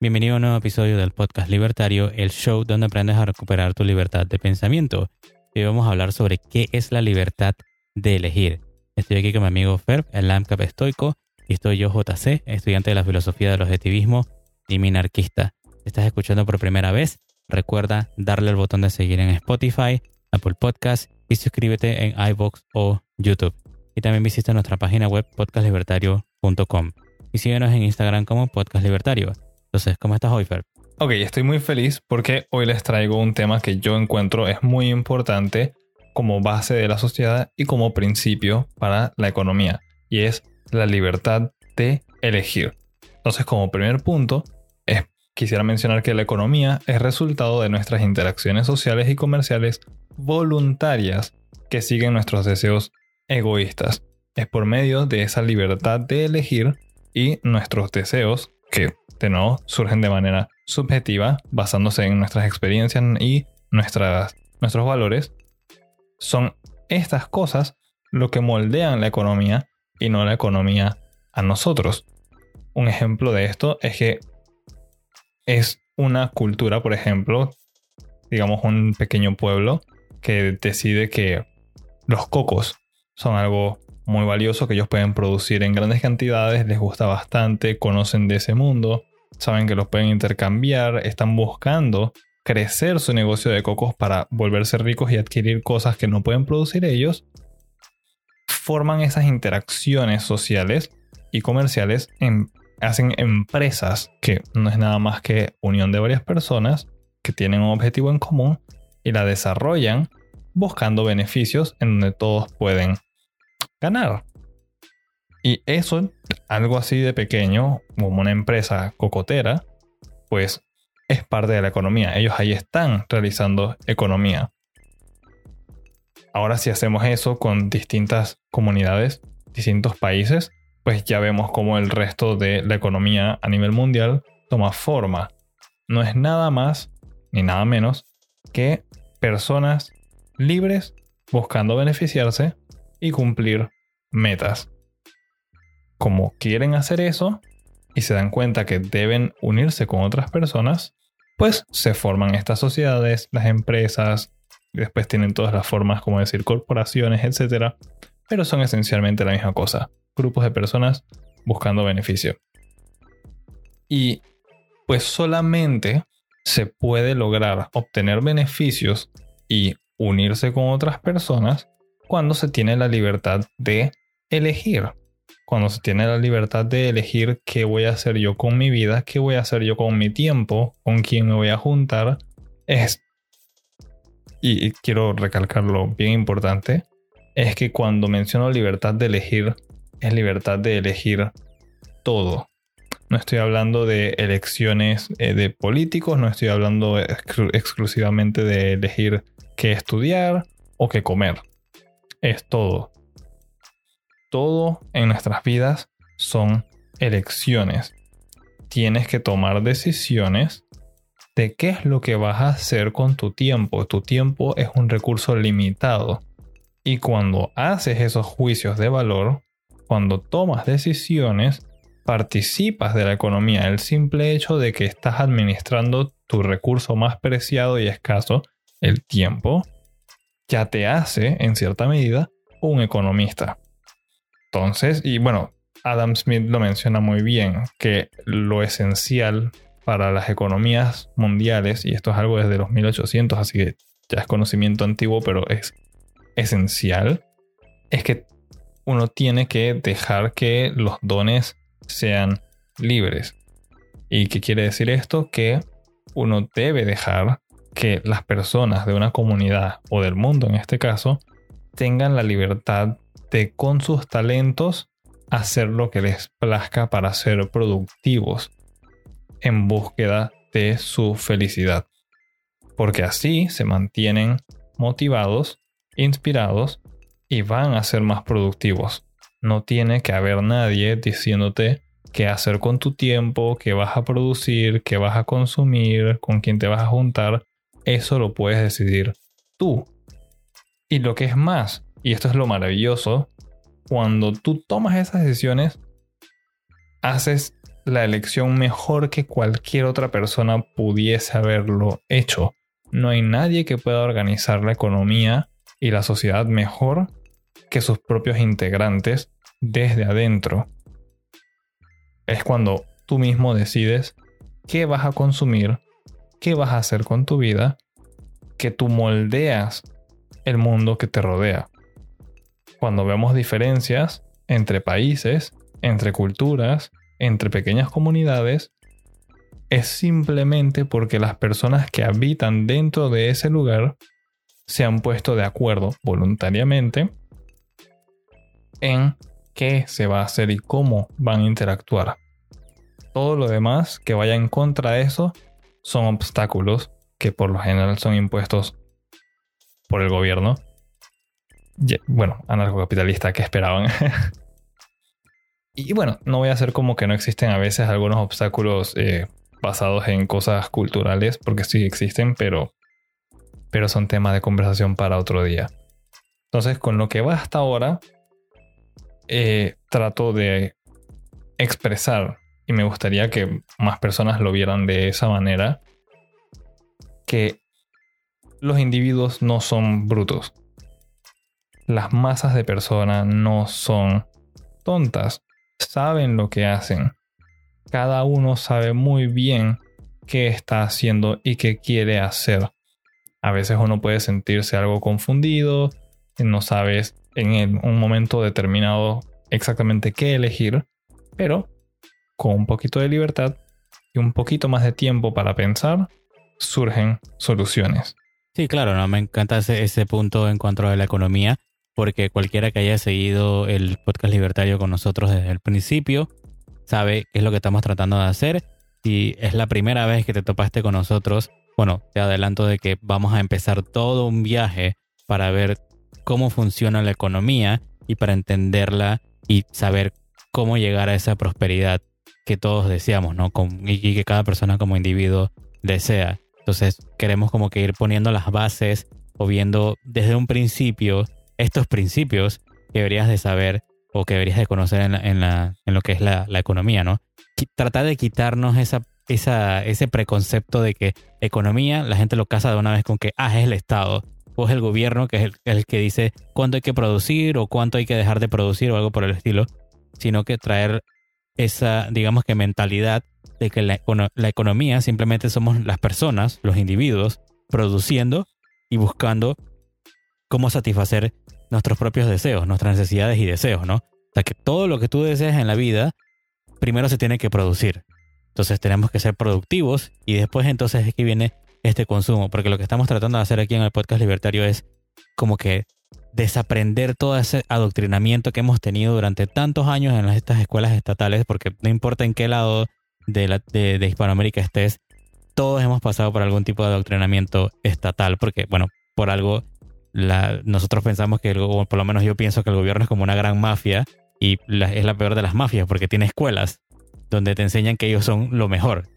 Bienvenido a un nuevo episodio del podcast Libertario, el show donde aprendes a recuperar tu libertad de pensamiento. Hoy vamos a hablar sobre qué es la libertad de elegir. Estoy aquí con mi amigo Ferb, el LAMCAP estoico, y estoy yo, JC, estudiante de la filosofía del objetivismo y minarquista. Si estás escuchando por primera vez, recuerda darle al botón de seguir en Spotify, Apple Podcast y suscríbete en iVoox o YouTube. Y también visita nuestra página web podcastlibertario.com. Y síguenos en Instagram como Podcast Libertario. Entonces, ¿cómo estás hoy, Fer? Ok, estoy muy feliz porque hoy les traigo un tema que yo encuentro es muy importante como base de la sociedad y como principio para la economía. Y es la libertad de elegir. Entonces, como primer punto, quisiera mencionar que la economía es resultado de nuestras interacciones sociales y comerciales voluntarias que siguen nuestros deseos egoístas. Es por medio de esa libertad de elegir y nuestros deseos, que de nuevo surgen de manera subjetiva, basándose en nuestras experiencias y nuestras, nuestros valores, son estas cosas lo que moldean la economía y no la economía a nosotros. Un ejemplo de esto es que es una cultura, por ejemplo, digamos un pequeño pueblo que decide que los cocos son algo muy valioso que ellos pueden producir en grandes cantidades, les gusta bastante, conocen de ese mundo, saben que los pueden intercambiar, están buscando crecer su negocio de cocos para volverse ricos y adquirir cosas que no pueden producir ellos, forman esas interacciones sociales y comerciales, en, hacen empresas que no es nada más que unión de varias personas que tienen un objetivo en común y la desarrollan buscando beneficios en donde todos pueden ganar. Y eso, algo así de pequeño, como una empresa cocotera, pues es parte de la economía. Ellos ahí están realizando economía. Ahora si hacemos eso con distintas comunidades, distintos países, pues ya vemos cómo el resto de la economía a nivel mundial toma forma. No es nada más ni nada menos que personas libres buscando beneficiarse y cumplir metas. Como quieren hacer eso y se dan cuenta que deben unirse con otras personas, pues se forman estas sociedades, las empresas, y después tienen todas las formas como decir corporaciones, etc. Pero son esencialmente la misma cosa, grupos de personas buscando beneficio. Y pues solamente se puede lograr obtener beneficios y unirse con otras personas cuando se tiene la libertad de elegir. Cuando se tiene la libertad de elegir qué voy a hacer yo con mi vida, qué voy a hacer yo con mi tiempo, con quién me voy a juntar, es, y quiero recalcarlo bien importante, es que cuando menciono libertad de elegir, es libertad de elegir todo. No estoy hablando de elecciones eh, de políticos, no estoy hablando exclusivamente de elegir qué estudiar o qué comer es todo. Todo en nuestras vidas son elecciones. Tienes que tomar decisiones de qué es lo que vas a hacer con tu tiempo. Tu tiempo es un recurso limitado. Y cuando haces esos juicios de valor, cuando tomas decisiones, participas de la economía. El simple hecho de que estás administrando tu recurso más preciado y escaso, el tiempo, ya te hace, en cierta medida, un economista. Entonces, y bueno, Adam Smith lo menciona muy bien, que lo esencial para las economías mundiales, y esto es algo desde los 1800, así que ya es conocimiento antiguo, pero es esencial, es que uno tiene que dejar que los dones sean libres. ¿Y qué quiere decir esto? Que uno debe dejar que las personas de una comunidad o del mundo en este caso tengan la libertad con sus talentos hacer lo que les plazca para ser productivos en búsqueda de su felicidad. Porque así se mantienen motivados, inspirados y van a ser más productivos. No tiene que haber nadie diciéndote qué hacer con tu tiempo, qué vas a producir, qué vas a consumir, con quién te vas a juntar, eso lo puedes decidir tú. Y lo que es más, y esto es lo maravilloso, cuando tú tomas esas decisiones, haces la elección mejor que cualquier otra persona pudiese haberlo hecho. No hay nadie que pueda organizar la economía y la sociedad mejor que sus propios integrantes desde adentro. Es cuando tú mismo decides qué vas a consumir, qué vas a hacer con tu vida, que tú moldeas el mundo que te rodea. Cuando vemos diferencias entre países, entre culturas, entre pequeñas comunidades, es simplemente porque las personas que habitan dentro de ese lugar se han puesto de acuerdo voluntariamente en qué se va a hacer y cómo van a interactuar. Todo lo demás que vaya en contra de eso son obstáculos que por lo general son impuestos por el gobierno. Bueno, anarcocapitalista que esperaban. y bueno, no voy a hacer como que no existen a veces algunos obstáculos eh, basados en cosas culturales, porque sí existen, pero, pero son temas de conversación para otro día. Entonces, con lo que va hasta ahora, eh, trato de expresar, y me gustaría que más personas lo vieran de esa manera, que los individuos no son brutos. Las masas de personas no son tontas, saben lo que hacen. Cada uno sabe muy bien qué está haciendo y qué quiere hacer. A veces uno puede sentirse algo confundido, no sabes en un momento determinado exactamente qué elegir, pero con un poquito de libertad y un poquito más de tiempo para pensar, surgen soluciones. Sí, claro, ¿no? me encanta ese, ese punto en cuanto a la economía, porque cualquiera que haya seguido el podcast libertario con nosotros desde el principio sabe qué es lo que estamos tratando de hacer. Si es la primera vez que te topaste con nosotros, bueno, te adelanto de que vamos a empezar todo un viaje para ver cómo funciona la economía y para entenderla y saber cómo llegar a esa prosperidad que todos deseamos, ¿no? y que cada persona como individuo desea. Entonces queremos como que ir poniendo las bases o viendo desde un principio estos principios que deberías de saber o que deberías de conocer en, lo que es la, economía, ¿no? Tratar de quitarnos esa, esa, ese preconcepto de que economía la gente lo casa de una vez con que, ah, es el Estado o es el gobierno que es el, que dice cuánto hay que producir o cuánto hay que dejar de producir o algo por el estilo, sino que traer esa, digamos que mentalidad de que la, la, economía simplemente somos las personas, los individuos, produciendo y buscando cómo satisfacer nuestros propios deseos, nuestras necesidades y deseos, ¿no? O sea, que todo lo que tú deseas en la vida, primero se tiene que producir. Entonces tenemos que ser productivos y después entonces es que viene este consumo, porque lo que estamos tratando de hacer aquí en el podcast libertario es como que desaprender todo ese adoctrinamiento que hemos tenido durante tantos años en estas escuelas estatales, porque no importa en qué lado de, la, de, Hispanoamérica estés, todos hemos pasado por algún tipo de adoctrinamiento estatal, porque, bueno, por algo, la, nosotros pensamos que, o por lo menos yo pienso que el gobierno es como una gran mafia y es la peor de las mafias, porque tiene escuelas donde te enseñan que ellos son lo mejor.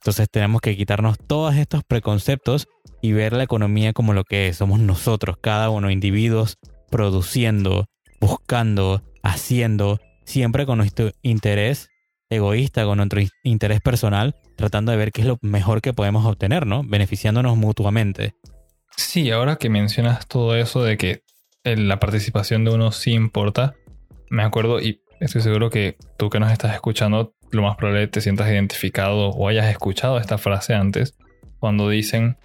Entonces tenemos que quitarnos todos estos preconceptos y ver la economía como lo que es. Somos nosotros, cada uno, individuos, produciendo, buscando, haciendo, siempre con nuestro interés egoísta, con nuestro interés personal, tratando de ver qué es lo mejor que podemos obtener, ¿no? Beneficiándonos mutuamente. Sí, ahora que mencionas todo eso de que la participación de uno sí importa, me acuerdo y estoy seguro que tú que nos estás escuchando lo más probable te sientas identificado o hayas escuchado esta frase antes, cuando dicen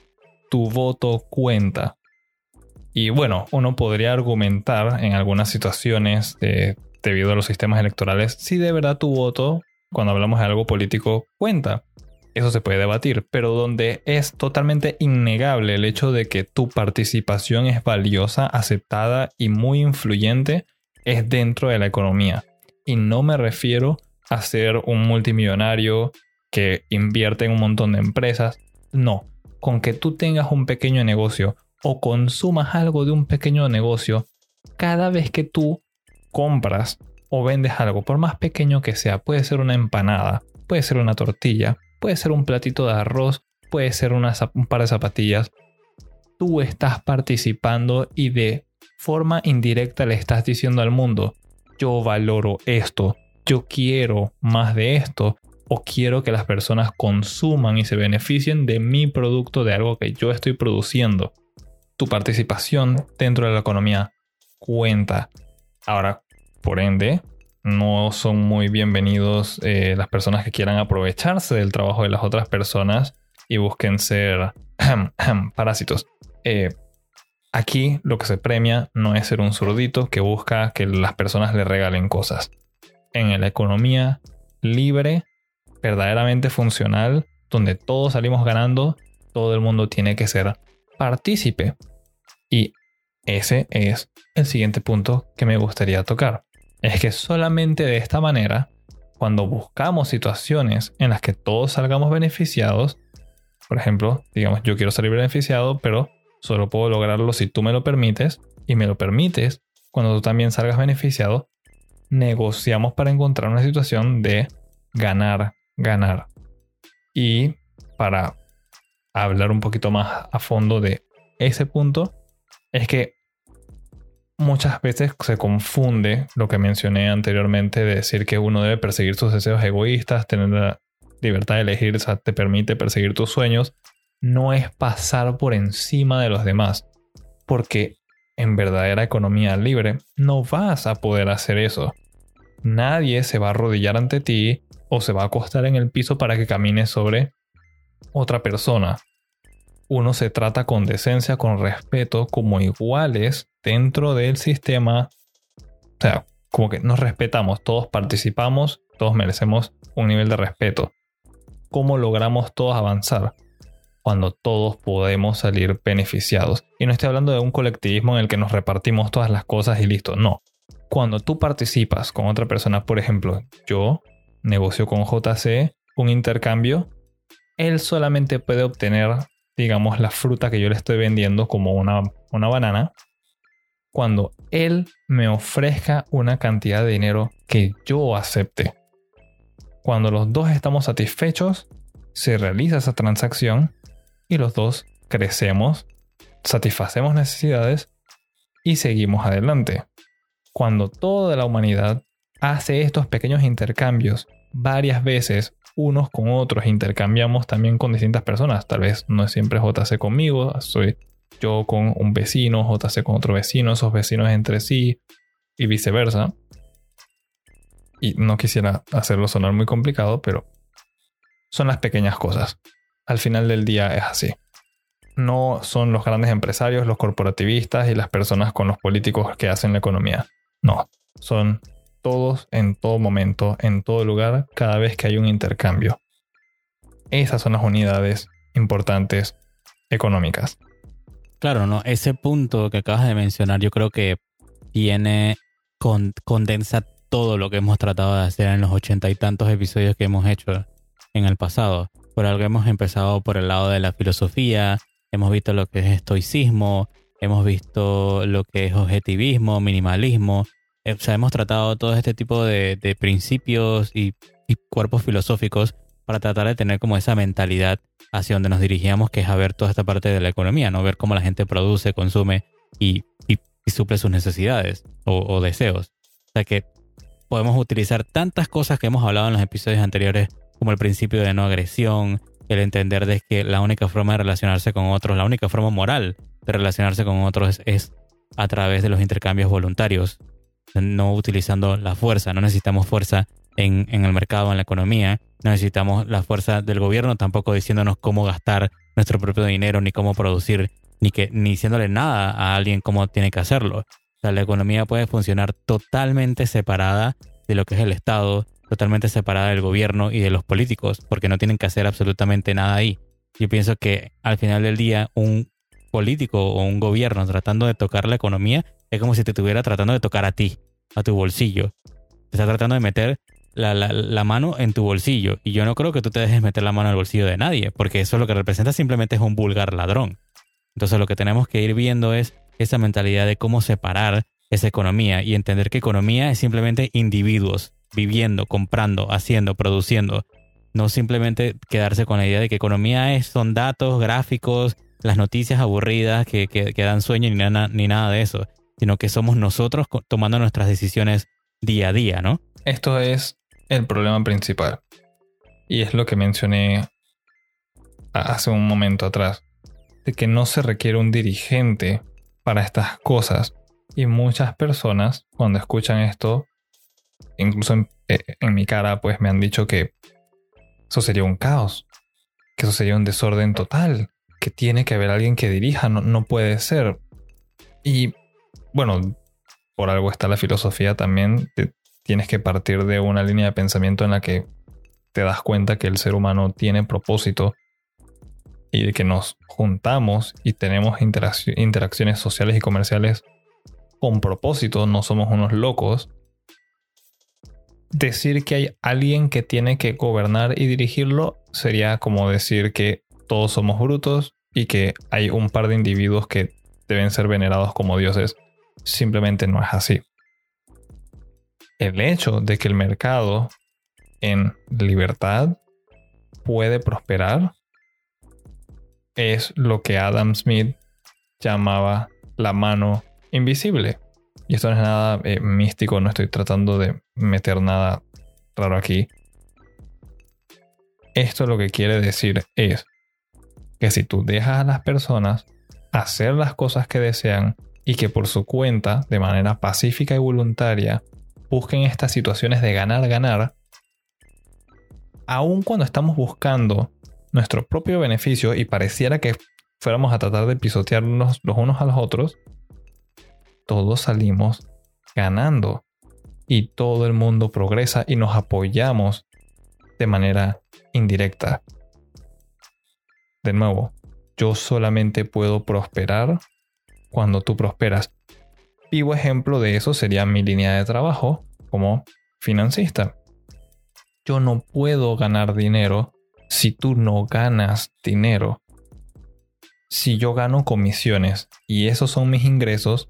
tu voto cuenta. Y bueno, uno podría argumentar en algunas situaciones debido a los sistemas electorales si de verdad tu voto, cuando hablamos de algo político, cuenta. Eso se puede debatir, pero donde es totalmente innegable el hecho de que tu participación es valiosa, aceptada y muy influyente es dentro de la economía. Y no me refiero a ser un multimillonario que invierte en un montón de empresas. No, con que tú tengas un pequeño negocio o consumas algo de un pequeño negocio, cada vez que tú compras o vendes algo, por más pequeño que sea, puede ser una empanada, puede ser una tortilla, puede ser un platito de arroz, puede ser un par de zapatillas, tú estás participando y de forma indirecta le estás diciendo al mundo, yo valoro esto, yo quiero más de esto o quiero que las personas consuman y se beneficien de mi producto, de algo que yo estoy produciendo. Tu participación dentro de la economía cuenta. Ahora, por ende, no son muy bienvenidos eh, las personas que quieran aprovecharse del trabajo de las otras personas y busquen ser parásitos. Eh, aquí lo que se premia no es ser un zurdito que busca que las personas le regalen cosas. En la economía libre, verdaderamente funcional, donde todos salimos ganando, todo el mundo tiene que ser partícipe. Y ese es el siguiente punto que me gustaría tocar. Es que solamente de esta manera, cuando buscamos situaciones en las que todos salgamos beneficiados, por ejemplo, digamos, yo quiero salir beneficiado, pero solo puedo lograrlo si tú me lo permites y me lo permites cuando tú también salgas beneficiado, negociamos para encontrar una situación de ganar, ganar. Y para hablar un poquito más a fondo de ese punto, es que muchas veces se confunde lo que mencioné anteriormente de decir que uno debe perseguir sus deseos egoístas, tener la libertad de elegir, o sea, te permite perseguir tus sueños, no es pasar por encima de los demás, porque en verdadera economía libre. No vas a poder hacer eso. Nadie se va a arrodillar ante ti o se va a acostar en el piso para que camines sobre otra persona uno se trata con decencia, con respeto, como iguales dentro del sistema. O sea, como que nos respetamos, todos participamos, todos merecemos un nivel de respeto. ¿Cómo logramos todos avanzar? Cuando todos podemos salir beneficiados. Y no estoy hablando de un colectivismo en el que nos repartimos todas las cosas y listo. No. Cuando tú participas con otra persona, por ejemplo, yo negocio con JC un intercambio, él solamente puede obtener digamos, la fruta que yo le estoy vendiendo como una, una banana, cuando él me ofrezca una cantidad de dinero que yo acepte. Cuando los dos estamos satisfechos, se realiza esa transacción y los dos crecemos, satisfacemos necesidades y seguimos adelante. Cuando toda la humanidad hace estos pequeños intercambios varias veces unos con otros, intercambiamos también con distintas personas. Tal vez no es siempre JC conmigo, soy yo con un vecino, JC con otro vecino, esos vecinos entre sí y viceversa. Y no quisiera hacerlo sonar muy complicado, pero son las pequeñas cosas. Al final del día es así. No son los grandes empresarios, los corporativistas y las personas con los políticos que hacen la economía. No, son todos en todo momento, en todo lugar, cada vez que hay un intercambio. Esas son las unidades importantes económicas. Claro, no, ese punto que acabas de mencionar, yo creo que tiene condensa todo lo que hemos tratado de hacer en los ochenta y tantos episodios que hemos hecho en el pasado. Por algo hemos empezado por el lado de la filosofía, hemos visto lo que es estoicismo, hemos visto lo que es objetivismo, minimalismo, eh, o sea, hemos tratado todo este tipo de, principios y, cuerpos filosóficos para tratar de tener como esa mentalidad hacia donde nos dirigíamos, que es a ver toda esta parte de la economía, ¿no? Ver cómo la gente produce, consume y, suple sus necesidades o, deseos. O sea que podemos utilizar tantas cosas que hemos hablado en los episodios anteriores, como el principio de no agresión, el entender de que la única forma de relacionarse con otros, la única forma moral de relacionarse con otros es a través de los intercambios voluntarios no utilizando la fuerza. No necesitamos fuerza en, el mercado, en la economía. No necesitamos la fuerza del gobierno tampoco diciéndonos cómo gastar nuestro propio dinero, ni cómo producir, ni, que, ni diciéndole nada a alguien cómo tiene que hacerlo. O sea, la economía puede funcionar totalmente separada de lo que es el Estado, totalmente separada del gobierno y de los políticos, porque no tienen que hacer absolutamente nada ahí. Yo pienso que al final del día un político o un gobierno tratando de tocar la economía es como si te estuviera tratando de tocar a ti, a tu bolsillo. Te está tratando de meter la, mano en tu bolsillo. Y yo no creo que tú te dejes meter la mano en el bolsillo de nadie, porque eso lo que representa simplemente es un vulgar ladrón. Entonces lo que tenemos que ir viendo es esa mentalidad de cómo separar esa economía y entender que economía es simplemente individuos viviendo, comprando, haciendo, produciendo. No simplemente quedarse con la idea de que economía es, son datos, gráficos, las noticias aburridas que, que, dan sueño ni, ni nada de eso sino que somos nosotros tomando nuestras decisiones día a día, ¿no? Esto es el problema principal. Y es lo que mencioné hace un momento atrás, de que no se requiere un dirigente para estas cosas. Y muchas personas, cuando escuchan esto, incluso en, eh, en mi cara, pues me han dicho que eso sería un caos, que eso sería un desorden total, que tiene que haber alguien que dirija, no, no puede ser. Y bueno, por algo está la filosofía también, tienes que partir de una línea de pensamiento en la que te das cuenta que el ser humano tiene propósito y de que nos juntamos y tenemos interacciones sociales y comerciales con propósito, no somos unos locos. Decir que hay alguien que tiene que gobernar y dirigirlo sería como decir que todos somos brutos y que hay un par de individuos que deben ser venerados como dioses. Simplemente no es así. El hecho de que el mercado en libertad puede prosperar es lo que Adam Smith llamaba la mano invisible. Y esto no es nada eh, místico, no estoy tratando de meter nada raro aquí. Esto lo que quiere decir es que si tú dejas a las personas hacer las cosas que desean y que por su cuenta, de manera pacífica y voluntaria, busquen estas situaciones de ganar-ganar, aun cuando estamos buscando nuestro propio beneficio y pareciera que fuéramos a tratar de pisotearnos los unos a los otros, todos salimos ganando y todo el mundo progresa y nos apoyamos de manera indirecta. De nuevo, yo solamente puedo prosperar cuando tú prosperas. Vivo ejemplo de eso sería mi línea de trabajo como financista. Yo no puedo ganar dinero si tú no ganas dinero. Si yo gano comisiones y esos son mis ingresos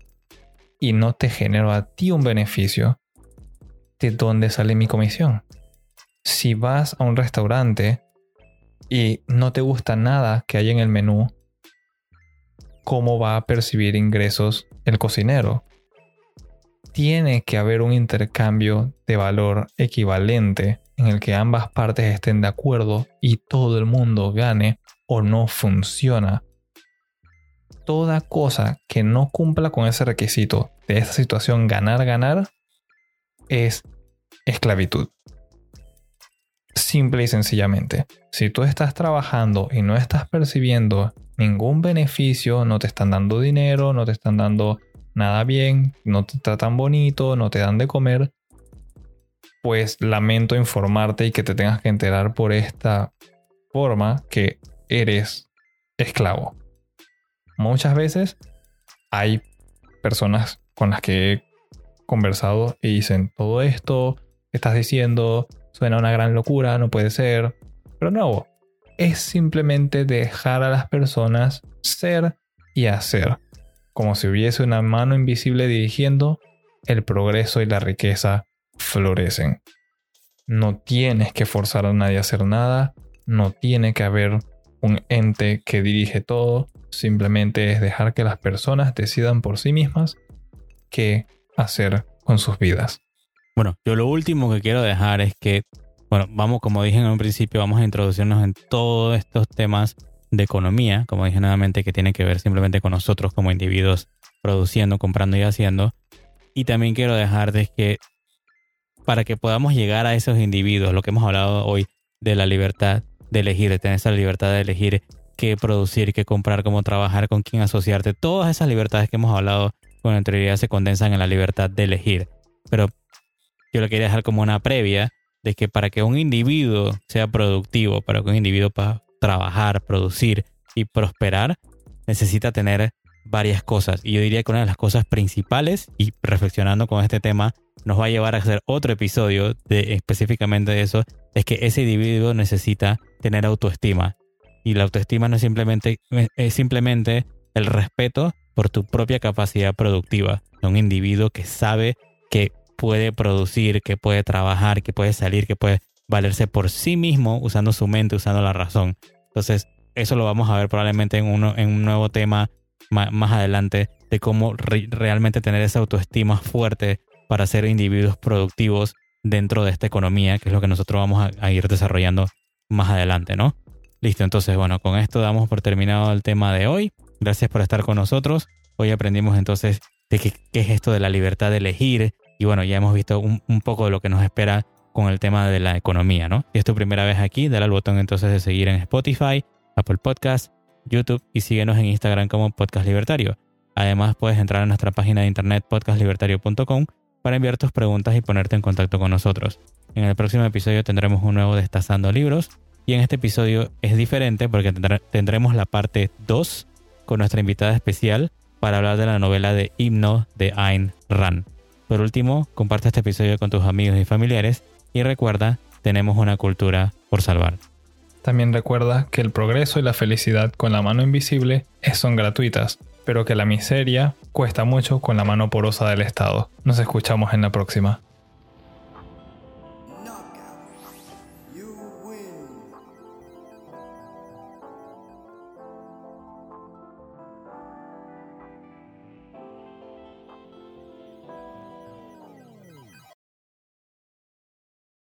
y no te genero a ti un beneficio, ¿de dónde sale mi comisión? Si vas a un restaurante y no te gusta nada que hay en el menú, ¿cómo va a percibir ingresos el cocinero? Tiene que haber un intercambio de valor equivalente en el que ambas partes estén de acuerdo y todo el mundo gane o no funciona. Toda cosa que no cumpla con ese requisito de esa situación ganar-ganar es esclavitud. Simple y sencillamente. Si tú estás trabajando y no estás percibiendo ningún beneficio, no te están dando dinero, no te están dando nada bien, no te tratan bonito, no te dan de comer, pues lamento informarte y que te tengas que enterar por esta forma que eres esclavo. Muchas veces hay personas con las que he conversado y dicen todo esto estás diciendo suena una gran locura, no puede ser. Pero no, es simplemente dejar a las personas ser y hacer, como si hubiese una mano invisible dirigiendo, el progreso y la riqueza florecen. No tienes que forzar a nadie a hacer nada, no tiene que haber un ente que dirige todo, simplemente es dejar que las personas decidan por sí mismas qué hacer con sus vidas. Bueno, yo lo último que quiero dejar es que, bueno, vamos, como dije en un principio, vamos a introducirnos en todos estos temas de economía, como dije nuevamente, que tiene que ver simplemente con nosotros como individuos produciendo, comprando y haciendo. Y también quiero dejar de que para que podamos llegar a esos individuos, lo que hemos hablado hoy de la libertad de elegir, de tener esa libertad de elegir qué producir, qué comprar, cómo trabajar, con quién asociarte, todas esas libertades que hemos hablado con anterioridad se condensan en la libertad de elegir. Pero yo lo quería dejar como una previa de que para que un individuo sea productivo, para que un individuo pueda trabajar, producir y prosperar, necesita tener varias cosas. Y yo diría que una de las cosas principales, y reflexionando con este tema, nos va a llevar a hacer otro episodio de específicamente de eso, es que ese individuo necesita tener autoestima. Y la autoestima no es simplemente, es simplemente el respeto por tu propia capacidad productiva. Un individuo que sabe que puede producir, que puede trabajar, que puede salir, que puede valerse por sí mismo usando su mente, usando la razón. Entonces, eso lo vamos a ver probablemente en, uno, en un nuevo tema más, adelante de cómo realmente tener esa autoestima fuerte para ser individuos productivos dentro de esta economía, que es lo que nosotros vamos a, ir desarrollando más adelante, ¿no? Listo, entonces bueno, con esto damos por terminado el tema de hoy. Gracias por estar con nosotros. Hoy aprendimos entonces de qué, es esto de la libertad de elegir y bueno, ya hemos visto un, un, poco de lo que nos espera con el tema de la economía, ¿no? Si es tu primera vez aquí, dale al botón entonces de seguir en Spotify, Apple Podcast, YouTube y síguenos en Instagram como Podcast Libertario. Además, puedes entrar a nuestra página de internet podcastlibertario.com para enviar tus preguntas y ponerte en contacto con nosotros. En el próximo episodio tendremos un nuevo Destazando Libros y en este episodio es diferente porque tendremos la parte 2 con nuestra invitada especial para hablar de la novela de Himno de Ayn Rand. Por último, comparte este episodio con tus amigos y familiares y recuerda, tenemos una cultura por salvar. También recuerda que el progreso y la felicidad con la mano invisible son gratuitas, pero que la miseria cuesta mucho con la mano porosa del Estado. Nos escuchamos en la próxima.